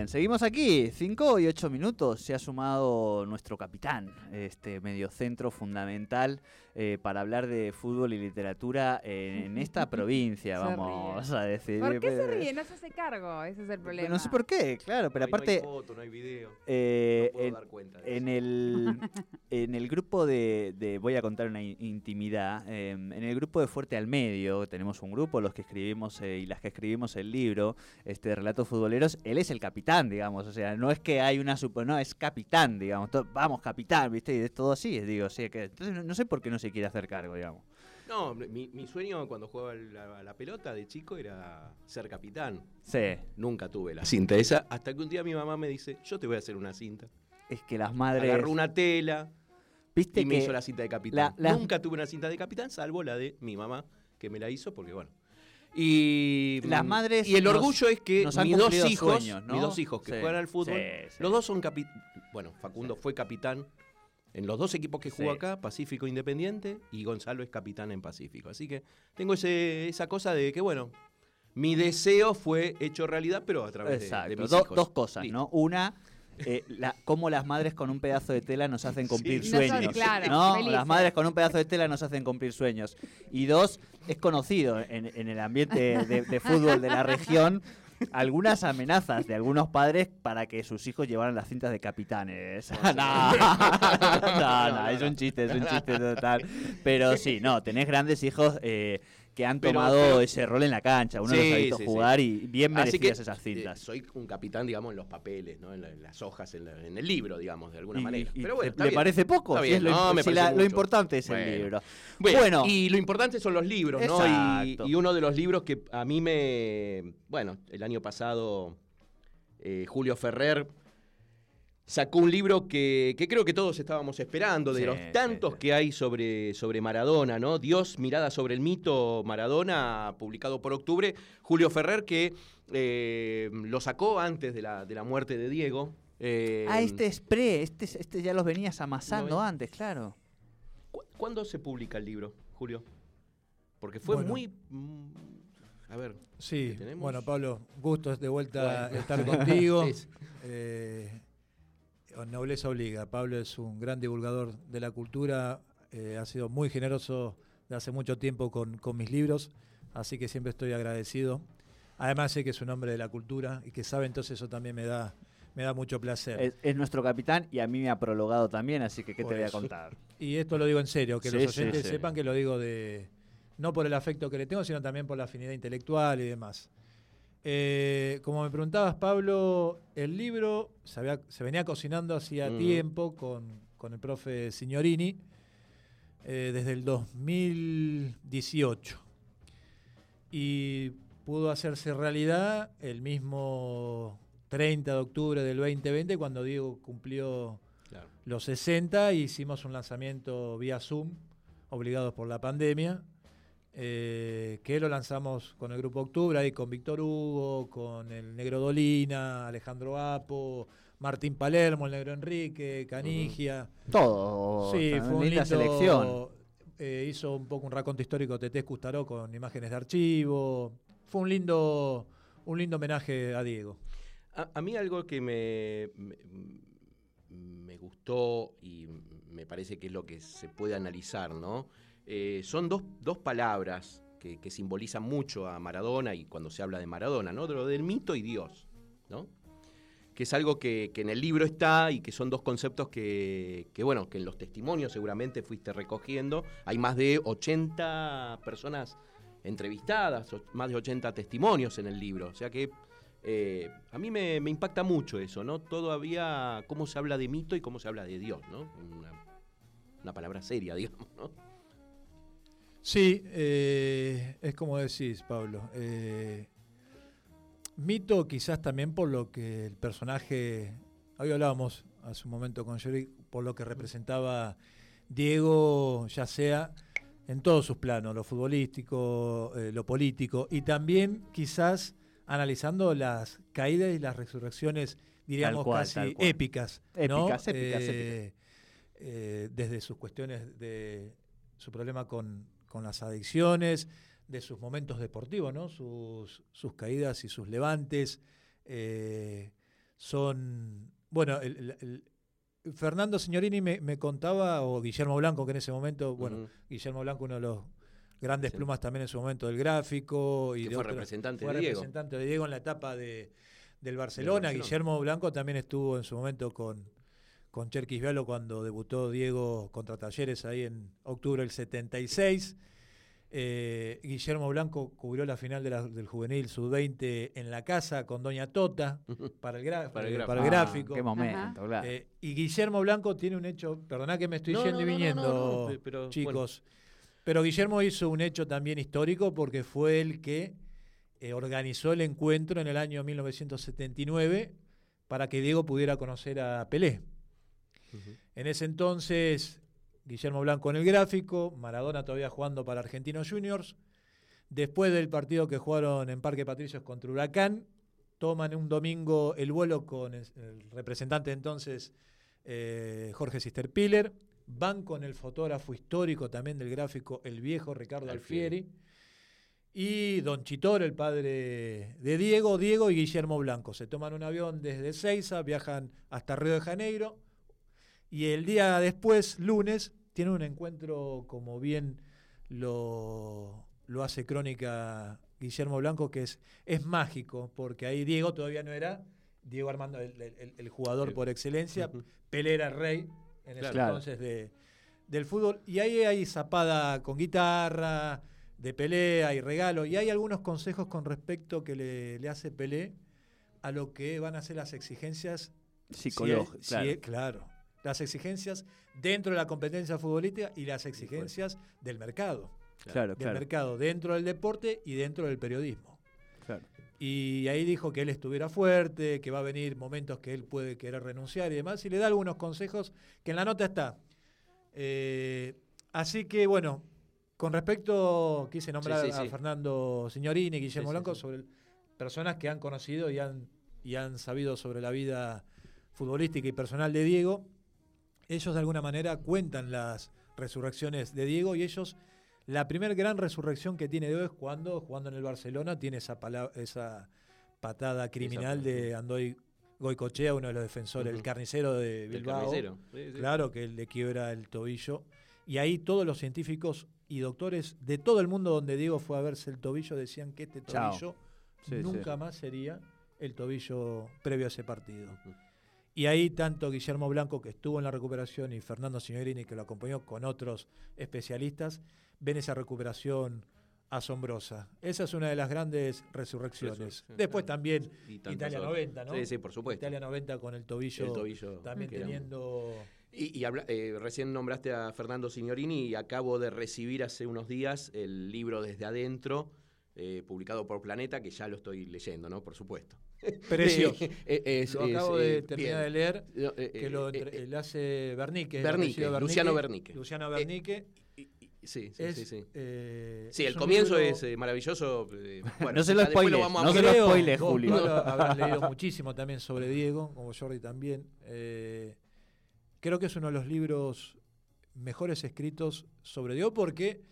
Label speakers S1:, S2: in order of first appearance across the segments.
S1: Bien, seguimos aquí, 5 y 8 minutos. Se ha sumado nuestro capitán, este mediocentro fundamental eh, para hablar de fútbol y literatura en, esta provincia,
S2: Se
S1: vamos a decir.
S2: ¿Por qué se
S1: Eh,
S2: ríe? No se hace cargo. Ese es el problema.
S1: No sé por qué, claro, pero
S3: Hoy no hay
S1: aparte.
S3: foto, no hay video.
S1: eh,
S3: No puedo
S1: en,
S3: dar cuenta de
S1: en
S3: eso.
S1: el, en el grupo de, de- Voy a contar una in- intimidad. eh, en el grupo de Fuerte al Medio, tenemos un grupo, los que escribimos eh, y las que escribimos el libro, este Relatos Futboleros, él es el capitán, digamos. O sea, no es que hay una super. No, es capitán, digamos. vamos, capitán, ¿viste? Y es todo así, digo. Sí, que, entonces no, no sé por qué no se quiere hacer cargo, digamos.
S3: No, mi, mi sueño cuando jugaba la, la pelota de chico era ser capitán.
S1: Sí.
S3: Nunca tuve la cinta esa, hasta que un día mi mamá me dice, yo te voy a hacer una cinta.
S1: Es que las madres.
S3: Agarró una tela
S1: ¿Viste
S3: y me
S1: que
S3: hizo la cinta de capitán.
S1: la-
S3: Nunca tuve una cinta de capitán, salvo la de mi mamá, que me la hizo porque, bueno. Y
S1: Las madres
S3: y el
S1: nos-
S3: orgullo es que mis dos hijos,
S1: sueños, ¿no?
S3: mis dos hijos que
S1: Sí,
S3: juegan al fútbol,
S1: sí,
S3: los dos son capitán. Bueno, Facundo fue capitán en los dos equipos que jugó acá, Pacífico Independiente, y Gonzalo es capitán en Pacífico. Así que tengo ese, esa cosa de que, bueno, mi deseo fue hecho realidad, pero a través de- de,
S1: Exacto,
S3: mis
S1: do-
S3: hijos.
S1: dos cosas. ¿no? Una, eh, la, cómo las madres con un pedazo de tela nos hacen cumplir
S3: Sí.
S2: No son-
S1: sueños.
S2: claro,
S1: ¿no?
S2: felices.
S1: Las madres con un pedazo de tela nos hacen cumplir sueños. Y dos, es conocido en, en el ambiente de, de fútbol de la región algunas amenazas de algunos padres para que sus hijos llevaran las cintas de capitanes. no, no, no, es un chiste, es un chiste total. Pero sí, no, tenés grandes hijos eh, que han
S3: Pero-
S1: tomado
S3: pero-
S1: ese rol en la cancha. Uno los
S3: Sí,
S1: ha visto
S3: sí,
S1: jugar
S3: sí.
S1: y bien
S3: Así que
S1: merecidas esas
S3: eh,
S1: cintas.
S3: soy un capitán, digamos, en los papeles, ¿no? en, la- en las hojas, en, la- en el libro, digamos, de alguna
S1: Y-
S3: manera.
S1: y-
S3: Pero bueno,
S1: ¿le-
S3: está
S1: ¿Le
S3: bien.
S1: parece poco?
S3: Está
S1: Si
S3: bien,
S1: es lo,
S3: no, me
S1: si
S3: parece
S1: la- lo importante es
S3: Bueno.
S1: el libro.
S3: Bueno,
S1: Bueno,
S3: y lo importante son los libros, ¿no? Y uno de los libros que a mí me. Bueno, el año pasado, eh, Julio Ferrer sacó un libro que, que creo que todos estábamos esperando, de
S1: Sí,
S3: los tantos
S1: sí.
S3: que hay sobre, sobre Maradona, ¿no? Dios, mirada sobre el mito Maradona, publicado por octubre. Julio Ferrer, que eh, lo sacó antes de la, de la muerte de Diego. Eh,
S1: ah, este es pre, este, es- este ya los venías amasando
S3: No,
S1: antes, claro.
S3: ¿cu- ¿Cuándo se publica el libro, Julio? Porque fue
S4: Bueno.
S3: muy. mm, a ver.
S4: Sí, bueno, Pablo, gusto de vuelta
S3: Bueno.
S4: estar contigo.
S3: Es-
S4: Eh, nobleza obliga. Pablo es un gran divulgador de la cultura, eh, ha sido muy generoso de hace mucho tiempo con, con mis libros, así que siempre estoy agradecido. Además sé que es un hombre de la cultura y que sabe, entonces eso también me da, me da mucho placer.
S1: Es, es nuestro capitán y a mí me ha prologado también, así que ¿qué
S4: Por
S1: te voy a
S4: eso.
S1: contar?
S4: Y esto lo digo en serio, que
S1: Sí,
S4: los
S1: sí,
S4: oyentes
S1: sí.
S4: sepan que lo digo de no por el afecto que le tengo, sino también por la afinidad intelectual y demás. Eh, como me preguntabas, Pablo, el libro se, había- se venía cocinando hacía
S3: Mm.
S4: tiempo con, con el profe Signorini eh, desde el 2018. Y pudo hacerse realidad el mismo 30 de octubre del 2020 cuando Diego cumplió
S3: claro.
S4: los 60 y hicimos un lanzamiento vía Zoom, obligados por la pandemia, eh, que lo lanzamos con el Grupo Octubre, ahí con Víctor Hugo, con el Negro Dolina, Alejandro Apo, Martín Palermo, el Negro Enrique, Canigia.
S1: Todo.
S4: Sí,
S1: una
S4: fue un
S1: linda selección.
S4: eh, hizo un poco un raconto histórico Tetés Custaró con imágenes de archivo. Fue un lindo, un lindo homenaje a Diego.
S3: A, a mí algo que me, me, me gustó y me parece que es lo que se puede analizar, ¿no? Eh, son dos, dos palabras que, que simbolizan mucho a Maradona y cuando se habla de Maradona, ¿no? De lo del mito y Dios, ¿no? Que es algo que, que en el libro está y que son dos conceptos que, que, bueno, que en los testimonios seguramente fuiste recogiendo. Hay más de 80 personas entrevistadas, más de 80 testimonios en el libro. O sea que eh, a mí me, me impacta mucho eso, ¿no? Todavía cómo se habla de mito y cómo se habla de Dios, ¿no? Una palabra seria, digamos, ¿no?
S4: Sí, eh, es como decís, Pablo. Eh, mito quizás también por lo que el personaje, hoy hablábamos hace un momento con Jerry, por lo que representaba Diego, ya sea en todos sus planos, lo futbolístico, eh, lo político, y también quizás analizando las caídas y las resurrecciones, diríamos
S1: cual,
S4: casi épicas. ¿no?
S1: Épicas, épicas,
S4: eh, desde sus cuestiones de su problema con, con las adicciones, de sus momentos deportivos, ¿no? sus, sus caídas y sus levantes. eh, son, bueno, el- el- el- Fernando Signorini me, me contaba, o Guillermo Blanco, que en ese momento, bueno. Guillermo Blanco, uno de los grandes
S3: Sí.
S4: plumas también en su momento del gráfico. Y de
S3: fue representante
S4: fue
S3: de Diego.
S4: representante de Diego en la etapa de, del Barcelona.
S3: Barcelona.
S4: Guillermo Blanco también estuvo en su momento con, con Cherkis Vialo cuando debutó Diego contra Talleres ahí en octubre del 76. Eh, Guillermo Blanco cubrió la final de la- del juvenil sub-20 en la casa con Doña Tota para el,
S3: Para el
S4: para el
S1: Ah,
S4: gráfico.
S1: Qué momento, claro.
S4: Eh, y Guillermo Blanco tiene un hecho, perdona que me estoy
S3: No,
S4: yendo
S3: no,
S4: y
S3: no, no,
S4: viniendo,
S3: no, no, pe- pero,
S4: chicos. Pero Guillermo hizo un hecho también histórico porque fue el que eh, organizó el encuentro en el año 1979 para que Diego pudiera conocer a Pelé. En ese entonces, Guillermo Blanco en el gráfico, Maradona todavía jugando para Argentinos Juniors. Después del partido que jugaron en Parque Patricios contra Huracán, toman un domingo el vuelo con el representante entonces eh, Jorge Sisterpiller. Van con el fotógrafo histórico también del gráfico, el viejo Ricardo
S3: Alfieri.
S4: Y Don Chitor, el padre de Diego, Diego y Guillermo Blanco. Se toman un avión desde Seiza, viajan hasta Río de Janeiro. Y el día después, lunes, tienen un encuentro como bien lo, lo hace crónica Guillermo Blanco, que es, es mágico, porque ahí Diego todavía no era Diego Armando, el, el- el jugador por excelencia. Pelé era rey en ese
S1: Claro.
S4: entonces de, del fútbol. Y ahí hay zapada con guitarra, de pelea y regalo. Y hay algunos consejos con respecto que le, le hace Pelé a lo que van a ser las exigencias si si
S1: claro.
S4: Las exigencias dentro de la competencia futbolística y las exigencias del mercado.
S1: Claro,
S4: Del
S1: claro,
S4: mercado dentro del deporte y dentro del periodismo.
S1: claro.
S4: Y ahí dijo que él estuviera fuerte, que va a venir momentos que él puede querer renunciar y demás. Y le da algunos consejos que en la nota está. Eh, así que bueno, con respecto, quise nombrar
S3: Sí, sí,
S4: a
S3: sí.
S4: Fernando Signorini y Guillermo
S3: Sí, sí,
S4: Blanco
S3: sí.
S4: sobre personas que han conocido y han, y han sabido sobre la vida futbolística y personal de Diego. Ellos de alguna manera cuentan las resurrecciones de Diego y ellos la primera gran resurrección que tiene Diego es cuando, jugando en el Barcelona, tiene esa, patada criminal de Andoy Goicochea, uno de los defensores, el carnicero de
S3: El
S4: Bilbao.
S3: carnicero. Sí, sí.
S4: Claro que le quiebra el tobillo. Y ahí todos los científicos y doctores de todo el mundo donde Diego fue a verse el tobillo decían que este tobillo
S1: Sí,
S4: nunca más sería el tobillo previo a ese partido. Y ahí tanto Guillermo Blanco, que estuvo en la recuperación, y Fernando Signorini, que lo acompañó con otros especialistas, ven esa recuperación asombrosa. Esa es una de las grandes resurrecciones. Después
S3: claro.
S4: también Italia
S3: otras.
S4: 90, ¿no?
S3: Sí, sí, por supuesto.
S4: Italia 90 con el tobillo,
S3: El tobillo.
S4: también teniendo...
S3: Y, y habla- eh, recién nombraste a Fernando Signorini y acabo de recibir hace unos días el libro Desde Adentro, eh, publicado por Planeta, que ya lo estoy leyendo, ¿no? Por supuesto.
S4: Precioso.
S3: Eh, eh, es-
S4: lo
S3: es,
S4: acabo
S3: eh,
S4: de terminar
S3: bien.
S4: de leer,
S3: No, eh,
S4: que
S3: eh,
S4: lo
S3: eh, eh,
S4: hace Bernique.
S3: Bernique,
S4: apellido
S3: Luciano Bernique.
S4: Luciano Bernique.
S3: sí, sí,
S4: es,
S3: sí, sí.
S4: eh,
S3: Sí, el comienzo
S4: libro-
S3: es eh, maravilloso. eh, bueno,
S1: No se lo spoiles,
S3: a
S1: no se lo spoiles, Julio.
S4: Habrás leído muchísimo también sobre Diego, como Jordi también. Eh, creo que es uno de los libros mejores escritos sobre Diego porque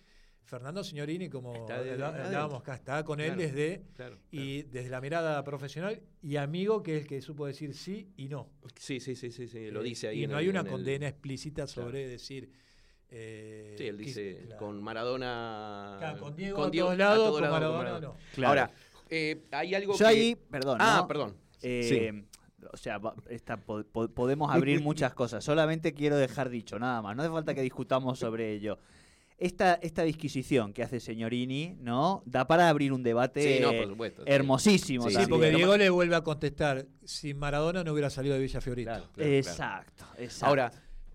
S4: Fernando Signorini, como
S3: Está de-
S4: hablábamos acá, está con él desde
S3: Claro,
S4: y desde la mirada profesional y amigo que es el que supo decir sí y no.
S3: Sí, sí, sí, sí, sí, lo
S4: Eh,
S3: dice ahí.
S4: Y
S3: en
S4: no
S3: el-
S4: hay una
S3: el-
S4: condena explícita sobre
S3: Claro.
S4: decir. eh,
S3: Sí, él
S4: que-
S3: dice
S4: claro.
S3: con Maradona.
S4: Claro, con Diego
S3: con
S4: a
S3: Diego
S4: todos lados,
S3: todo
S4: con
S3: lado,
S4: Maradona no.
S1: Claro.
S3: Ahora, eh, hay algo
S1: Yo
S3: que.
S1: ahí, perdón.
S3: ah,
S1: ¿no?
S3: perdón.
S1: Eh, O sea, va- esta- po- po- podemos abrir muchas cosas. Solamente quiero dejar dicho, nada más. No hace falta que discutamos sobre ello. Esta, esta disquisición que hace Señorini, ¿no? Da para abrir un debate
S3: Sí, no, por supuesto. sí.
S1: hermosísimo.
S3: Sí,
S4: porque Diego le vuelve a contestar, si Maradona no hubiera salido de Villa Fiorito.
S3: Claro, claro, claro.
S1: Exacto, exacto.
S3: Ahora,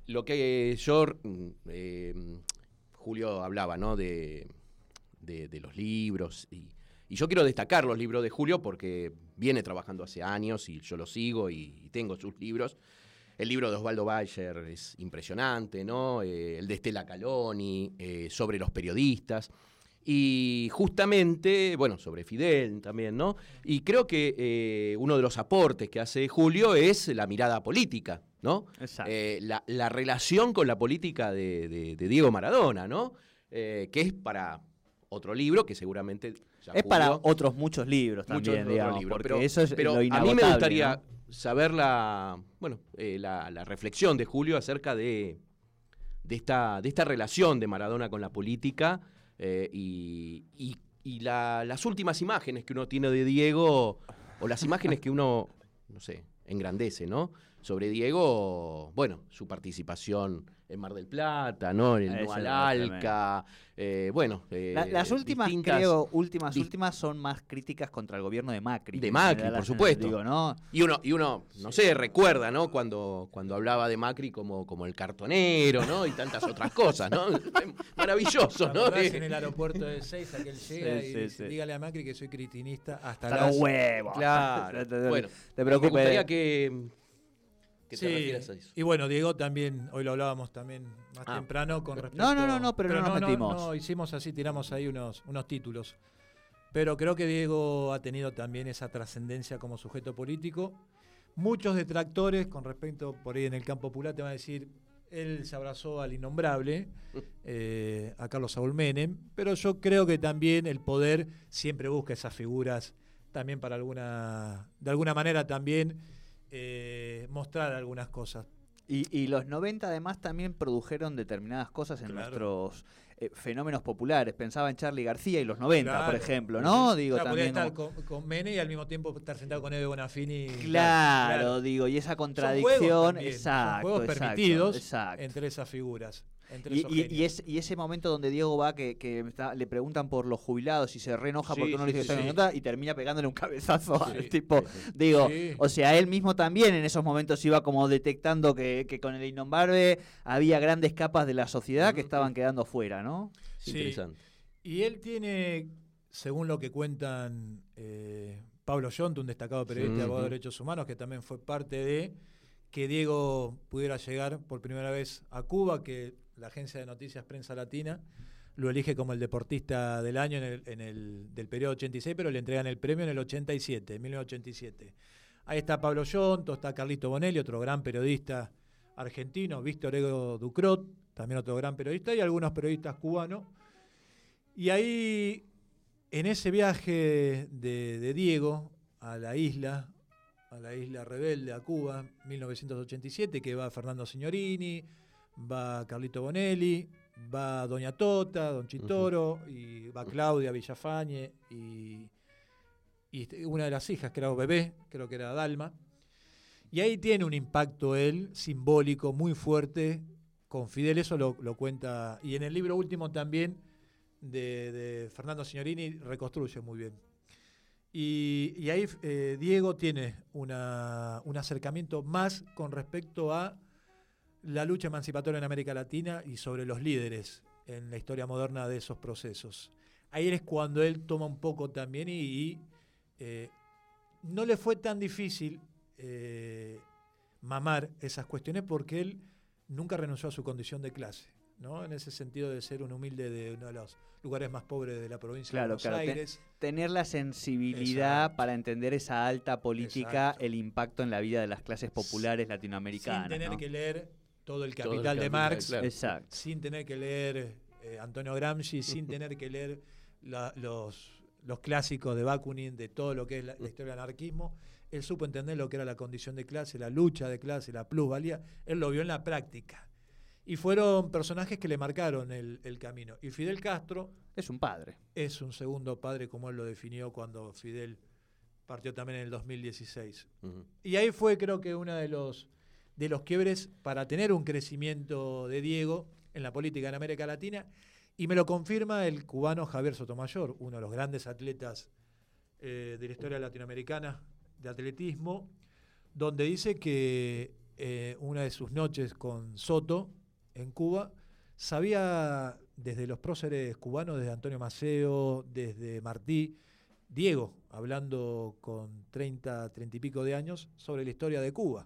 S3: lo que yo mm, eh, Julio hablaba, ¿no? De, de- de los libros. Y, y yo quiero destacar los libros de Julio porque viene trabajando hace años y yo lo sigo y, y tengo sus libros. El libro de Osvaldo Bayer es impresionante, ¿no? Eh, el de Estela Caloni, eh, sobre los periodistas. Y justamente, bueno, sobre Fidel también, ¿no? Y creo que eh, uno de los aportes que hace Julio es la mirada política, ¿no?
S1: Exacto.
S3: La, la relación con la política de, de- de Diego Maradona, ¿no? Que es para otro libro que seguramente... ya
S1: es para otros muchos libros
S3: muchos
S1: también,
S3: otros
S1: digamos,
S3: libros,
S1: porque
S3: pero,
S1: eso es
S3: pero
S1: lo
S3: a mí me gustaría
S1: ¿no?
S3: Saber la, bueno, eh, la, la reflexión de Julio acerca de, de, esta, de esta relación de Maradona con la política eh, y, y- y la- las últimas imágenes que uno tiene de Diego, o las imágenes que uno, no sé, engrandece, ¿no? Sobre Diego, bueno, su participación en Mar del Plata, ¿no? En el
S1: tremendo.
S3: Alca, eh, bueno.
S1: La-
S3: eh,
S1: las últimas, creo, últimas, últimas son más críticas contra el gobierno de Macri.
S3: De
S1: Me
S3: Macri, por supuesto.
S1: Digo, ¿no?
S3: Y uno, y uno, no sé, recuerda, ¿no? Cuando, cuando hablaba de Macri como, como el cartonero, ¿no? Y tantas otras cosas, ¿no? Maravilloso, ¿no?
S4: En el aeropuerto de Seis, aquel llega
S1: Sí,
S4: y
S1: sí,
S4: dice,
S1: sí.
S4: dígale a Macri que soy critinista hasta,
S1: Hasta
S4: las...
S1: los huevos.
S3: Claro.
S1: Te-
S3: Bueno,
S1: te
S3: me
S1: preocupes.
S3: gustaría que, que te
S4: Sí,
S3: refieras a eso.
S4: y bueno, Diego también, hoy lo hablábamos también más
S3: Ah.
S4: temprano con respecto...
S1: No, no, no, no, pero no nos metimos.
S4: No, hicimos así, tiramos ahí unos, unos títulos. Pero creo que Diego ha tenido también esa trascendencia como sujeto político. Muchos detractores con respecto, por ahí en el campo popular, te van a decir, él se abrazó al innombrable, eh, a Carlos Saúl Menem, pero yo creo que también el poder siempre busca esas figuras, también para alguna, de alguna manera también eh, mostrar algunas cosas.
S1: Y, y los 90 además también produjeron determinadas cosas en
S4: Claro.
S1: nuestros eh, fenómenos populares. Pensaba en Charlie García y los 90, por ejemplo, ¿no? Digo,
S4: Claro,
S1: también.
S4: estar
S1: como-
S4: con, con Mene y al mismo tiempo estar sentado con Eve Bonafini.
S1: Claro, digo, y esa
S4: Son
S1: contradicción,
S4: juegos también, son
S1: exacto,
S4: juegos
S1: exacto,
S4: permitidos
S1: exacto.
S4: entre esas figuras. Entre
S1: Y,
S4: esos
S1: y- y
S4: genios.
S1: es- y ese momento donde Diego va, que, que está- le preguntan por los jubilados y se reenoja
S3: Sí,
S1: porque uno le dice que
S4: sí,
S1: está en y termina pegándole un cabezazo al tipo. Digo, o sea, él mismo también en esos momentos iba como detectando que, que con el innombrable había grandes capas de la sociedad que estaban quedando fuera,
S4: Sí.
S3: interesante.
S4: Y él tiene, según lo que cuentan eh, Pablo Yonto, un destacado periodista y
S3: Sí,
S4: abogado de derechos humanos, que también fue parte de que Diego pudiera llegar por primera vez a Cuba, que la agencia de noticias Prensa Latina lo elige como el deportista del año en el, en el- del periodo 86, pero le entregan el premio en el 87, en 1987. Ahí está Pablo Yonto, está Carlito Bonelli, otro gran periodista argentino, Víctor Ego Ducrot, también otro gran periodista, y algunos periodistas cubanos. Y ahí, en ese viaje de, de Diego a la isla, a la isla rebelde, a Cuba, 1987, que va Fernando Signorini, va Carlito Bonelli, va Doña Tota, Don Chitoro, y va Claudia Villafañe, y, y una de las hijas, creo, bebé, creo que era Dalma. Y ahí tiene un impacto él, simbólico, muy fuerte, con Fidel, eso lo, cuenta, y en el libro último también, de, Fernando Signorini reconstruye muy bien. Y, ahí eh, Diego tiene una- un acercamiento más con respecto a la lucha emancipatoria en América Latina y sobre los líderes en la historia moderna de esos procesos. Ahí es cuando él toma un poco también y, y, eh, no le fue tan difícil eh, mamar esas cuestiones porque él nunca renunció a su condición de clase. ¿no? En ese sentido de ser un humilde de uno de los lugares más pobres de la provincia
S1: Claro,
S4: de Buenos
S1: claro,
S4: Aires.
S1: Tener la sensibilidad
S4: Exacto.
S1: para entender esa alta política,
S4: Exacto.
S1: el impacto en la vida de las clases populares
S4: sin
S1: latinoamericanas.
S4: tener
S1: ¿no?
S4: que leer todo el
S3: Todo el
S4: capital de
S3: capital,
S4: Marx,
S3: claro.
S1: Exacto.
S4: sin tener que leer eh, Antonio Gramsci, sin tener que leer la- los, los clásicos de Bakunin, de todo lo que es la, la historia del anarquismo. Él supo entender lo que era la condición de clase, la lucha de clase, la plusvalía. Él lo vio en la práctica. Y fueron personajes que le marcaron el, el camino. Y Fidel Castro
S1: Es un padre.
S4: es un segundo padre, como él lo definió cuando Fidel partió también en el 2016.
S3: Ujú.
S4: Y ahí fue creo que uno de los, de los quiebres para tener un crecimiento de Diego en la política en América Latina. Y me lo confirma el cubano Javier Sotomayor, uno de los grandes atletas eh, de la historia latinoamericana de atletismo, donde dice que eh, una de sus noches con Soto en Cuba sabía desde los próceres cubanos, desde Antonio Maceo, desde Martí, Diego, hablando con 30, 30 y pico de años, sobre la historia de Cuba.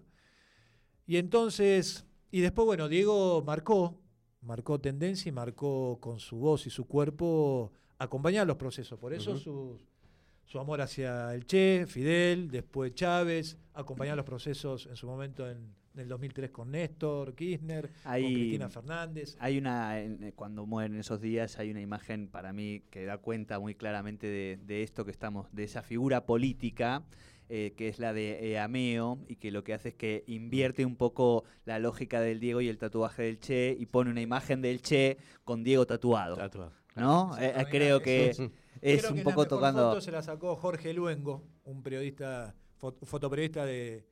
S4: Y entonces, y después, bueno, Diego marcó, marcó tendencia y marcó con su voz y su cuerpo acompañar los procesos. Por eso
S3: Ujú.
S4: su, su amor hacia el Che, Fidel, después Chávez, acompañar los procesos en su momento en, en el 2003 con Néstor, Kirchner,
S1: Hay-
S4: con Cristina Fernández.
S1: Hay una, en- eh, cuando mueren esos días, hay una imagen para mí que da cuenta muy claramente de, de esto que estamos, de esa figura política, eh, que es la de eh, Ameo, y que lo que hace es que invierte un poco la lógica del Diego y el tatuaje del Che, y pone una imagen del Che con Diego tatuado.
S3: Tatuado.
S1: ¿No? Eh, creo que es
S4: Creo
S1: un
S4: que
S1: poco
S4: la mejor
S1: tocando.
S4: foto se la sacó Jorge Luengo, un periodista, fo- fotoperiodista de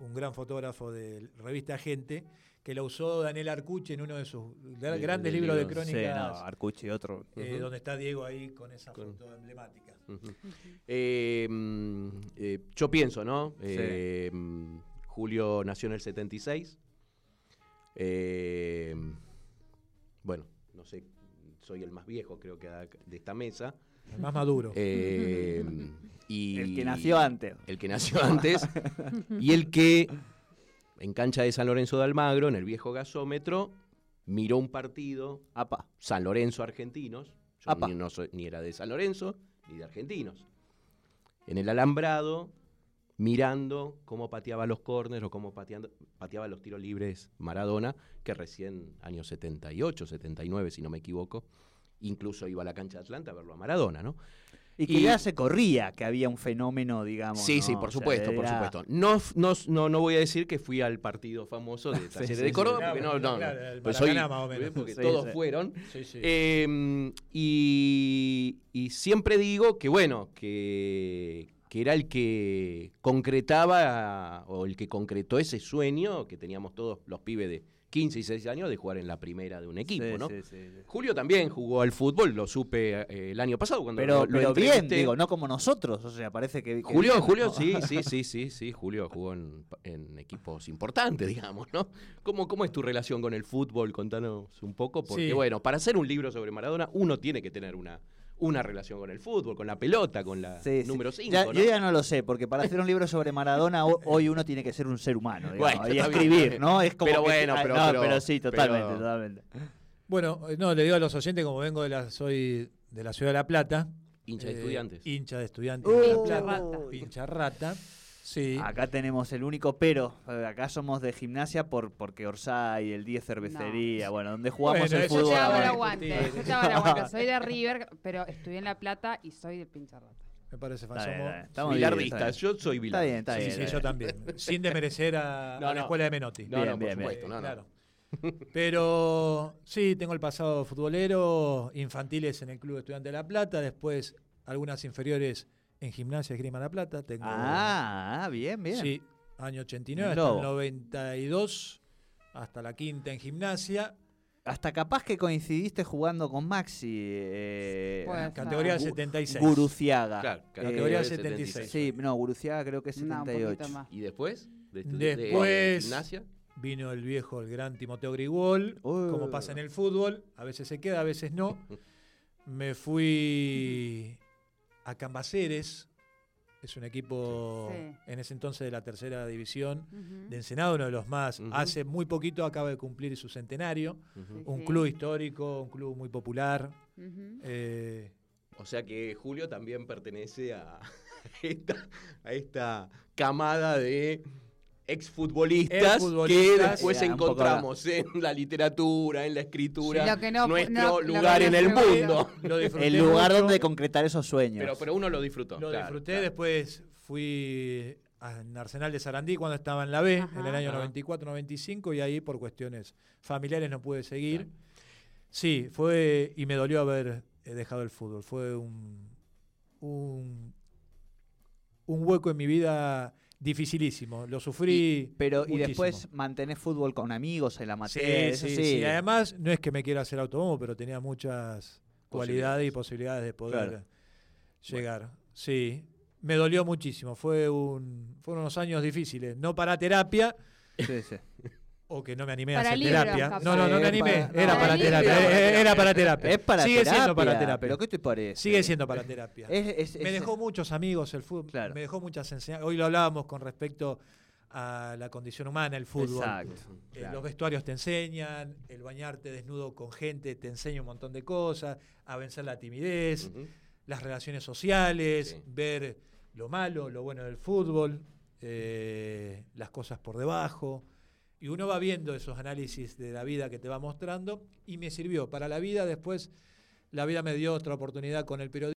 S4: un gran fotógrafo de revista Gente, que la usó Daniel Arcucci en uno de sus gra-
S3: De-
S4: grandes
S3: de
S4: libros de
S3: libros.
S1: Sí,
S4: crónicas,
S1: no, Arcucci otro.
S4: eh, donde está Diego ahí con esa
S3: Con-
S4: foto emblemática.
S3: Eh, mm, eh, yo pienso, ¿no? Eh, mm, Julio nació en el 76. Eh, bueno, no sé, soy el más viejo, creo que de esta mesa.
S4: El más maduro.
S3: Eh, y
S1: El que nació antes.
S3: El que nació antes. y el que, en cancha de San Lorenzo de Almagro, en el viejo gasómetro, miró un partido,
S1: Apa.
S3: San Lorenzo Argentinos. Yo
S1: Apa.
S3: ni, no soy- ni era de San Lorenzo ni de Argentinos. En el alambrado, mirando cómo pateaba los córneres o cómo pateando, pateaba los tiros libres Maradona, que recién, años 78, 79, si no me equivoco, incluso iba a la cancha de Atlanta a verlo a Maradona, ¿no?
S1: Y que
S3: Y-
S1: ya se corría, que había un fenómeno, digamos.
S3: Sí,
S1: ¿no?
S3: sí,
S1: O
S3: por
S1: sea,
S3: supuesto, por supuesto. No, no, no, no voy a decir que fui al partido famoso de Talleres
S1: sí,
S3: de. Córdoba, porque no, no, no, pues soy-
S4: más o menos.
S3: porque todos fueron.
S4: Sí, sí.
S3: Eh, y, y siempre digo que, bueno, que, que era el que concretaba o el que concretó ese sueño que teníamos todos los pibes de 15 y 16 años de jugar en la primera de un equipo,
S1: Sí,
S3: ¿no?
S1: sí, sí, sí.
S3: Julio también jugó al fútbol, lo supe eh, el año pasado cuando
S1: Pero,
S3: lo, lo
S1: pero bien,
S3: entrevisté.
S1: digo, no como nosotros. O sea, parece que. que
S3: Julio,
S1: bien,
S3: Julio,
S1: ¿no?
S3: sí, sí, sí, sí, sí, Julio jugó en, en equipos importantes, digamos, ¿no? ¿Cómo, ¿Cómo es tu relación con el fútbol? Contanos un poco, porque
S4: Sí.
S3: bueno, para hacer un libro sobre Maradona, uno tiene que tener una, una relación con el fútbol, con la pelota, con la
S1: Sí,
S3: número 5,
S1: Ya-
S3: ¿no?
S1: Yo ya no lo sé, porque para hacer un libro sobre Maradona ho- hoy uno tiene que ser un ser humano digamos,
S3: Bueno,
S1: y escribir,
S3: bien.
S1: ¿no? Es como
S3: Pero
S1: que-
S3: bueno, pero-
S1: no,
S3: pero-
S1: sí, totalmente,
S3: pero-
S1: totalmente.
S4: Bueno, eh, no, le digo a los oyentes, como vengo de la, soy de la ciudad de La Plata.
S3: Hincha de
S4: eh,
S3: estudiantes.
S4: Hincha de estudiantes.
S1: Uh,
S4: de La
S2: Hincha
S4: Plata.
S2: rata.
S4: Hincha rata. Sí.
S1: Acá tenemos el único pero. eh, Acá somos de gimnasia por porque Orsay, el 10 cervecería, bueno, donde jugamos
S4: Bueno,
S1: el
S2: Yo
S1: fútbol.
S2: te hago el
S4: ahora.
S2: aguante, yo te hago el aguante. Soy de River, pero estudié en La Plata y soy del pincharrata.
S4: Me parece
S1: Está está. Estamos bien,
S3: Bilardista,
S1: está bien.
S3: yo soy
S1: Está
S3: bilardista.
S1: bien, está
S4: sí,
S1: bien.
S4: sí,
S1: está
S4: yo también. Sin desmerecer a,
S3: No,
S4: a la
S3: no.
S4: escuela de Menotti.
S3: No,
S1: Bien,
S3: no, por
S1: bien, bien.
S3: supuesto, no, no.
S4: Claro. Pero sí, tengo el pasado futbolero, infantiles en el Club Estudiante de La Plata, después algunas inferiores en Gimnasia Esgrima La Plata. Tengo,
S1: Ah, ah, bien, bien.
S4: Sí, año 89
S1: Un
S4: hasta el
S1: lobo.
S4: 92, hasta la quinta en Gimnasia.
S1: Hasta capaz que coincidiste jugando con Maxi. Eh.
S4: Categoría
S2: Gu-
S4: 76.
S1: Guruciaga.
S3: Claro,
S4: Categoría
S1: Eh,
S4: 76.
S1: Sí, no, Guruciaga creo que es
S2: No, un
S1: 78.
S2: poquito más.
S3: ¿Y después? De estu- de-
S4: Después-
S3: gimnasia?
S4: Vino el viejo, el gran Timoteo Grigol,
S1: Uh.
S4: como pasa en el fútbol, a veces se queda, a veces no. Me fui a Cambaceres, es un equipo
S2: Sí.
S4: en ese entonces de la tercera división de Ensenada, uno de los más. Hace muy poquito acaba de cumplir su centenario, un
S2: sí.
S4: club histórico, un club muy popular. Eh,
S3: O sea que Julio también pertenece a esta, a esta camada de exfutbolistas que después encontramos en la literatura, en la escritura,
S2: Lo que no-
S3: nuestro
S2: no-
S3: lugar en el mundo.
S4: lo
S1: El lugar
S4: mucho,
S1: donde concretar esos sueños.
S3: Pero, pero uno lo disfrutó.
S4: Lo
S3: claro,
S4: disfruté,
S3: claro.
S4: después fui en Arsenal de Sarandí cuando estaba en la B, en el año
S3: Ajá.
S4: 94-95, y ahí por cuestiones familiares no pude seguir. Sí, fue, y me dolió haber eh, dejado el fútbol. Fue un, un, un hueco en mi vida dificilísimo. Lo sufrí.
S1: Pero, y después mantenés fútbol con amigos en la
S4: Sí,
S1: materia.
S4: sí,
S1: eso
S4: sí. Además, no es que me quiera hacer automóvil, pero tenía muchas cualidades y
S3: Posibilidades.
S4: de poder
S1: Claro.
S4: llegar. Sí, me dolió muchísimo. Fue un, fueron unos años difíciles. No para terapia,
S1: Sí, sí.
S4: O que no me animé a hacer
S2: libros,
S4: terapia.
S2: capaz.
S4: No, no, no me
S1: Eh,
S4: animé.
S1: para-
S4: Era
S2: para
S4: terapia. eh, Era para terapia.
S1: Es para
S4: Sigue
S1: terapia.
S4: siendo para terapia.
S1: ¿Pero qué te parece?
S4: Sigue siendo para terapia.
S1: Es- es-
S4: me
S1: es-
S4: dejó muchos amigos el fútbol,
S1: Claro.
S4: me dejó muchas enseñanzas. Hoy lo hablábamos con respecto a la condición humana, el fútbol.
S1: Exacto.
S4: Eh,
S1: claro.
S4: Los vestuarios te enseñan, el bañarte desnudo con gente te enseña un montón de cosas, a vencer la timidez, las relaciones sociales,
S3: Sí.
S4: ver lo malo, lo bueno del fútbol, eh, las cosas por debajo. Y uno va viendo esos análisis de la vida que te va mostrando y me sirvió para la vida. Después la vida me dio otra oportunidad con el periodismo.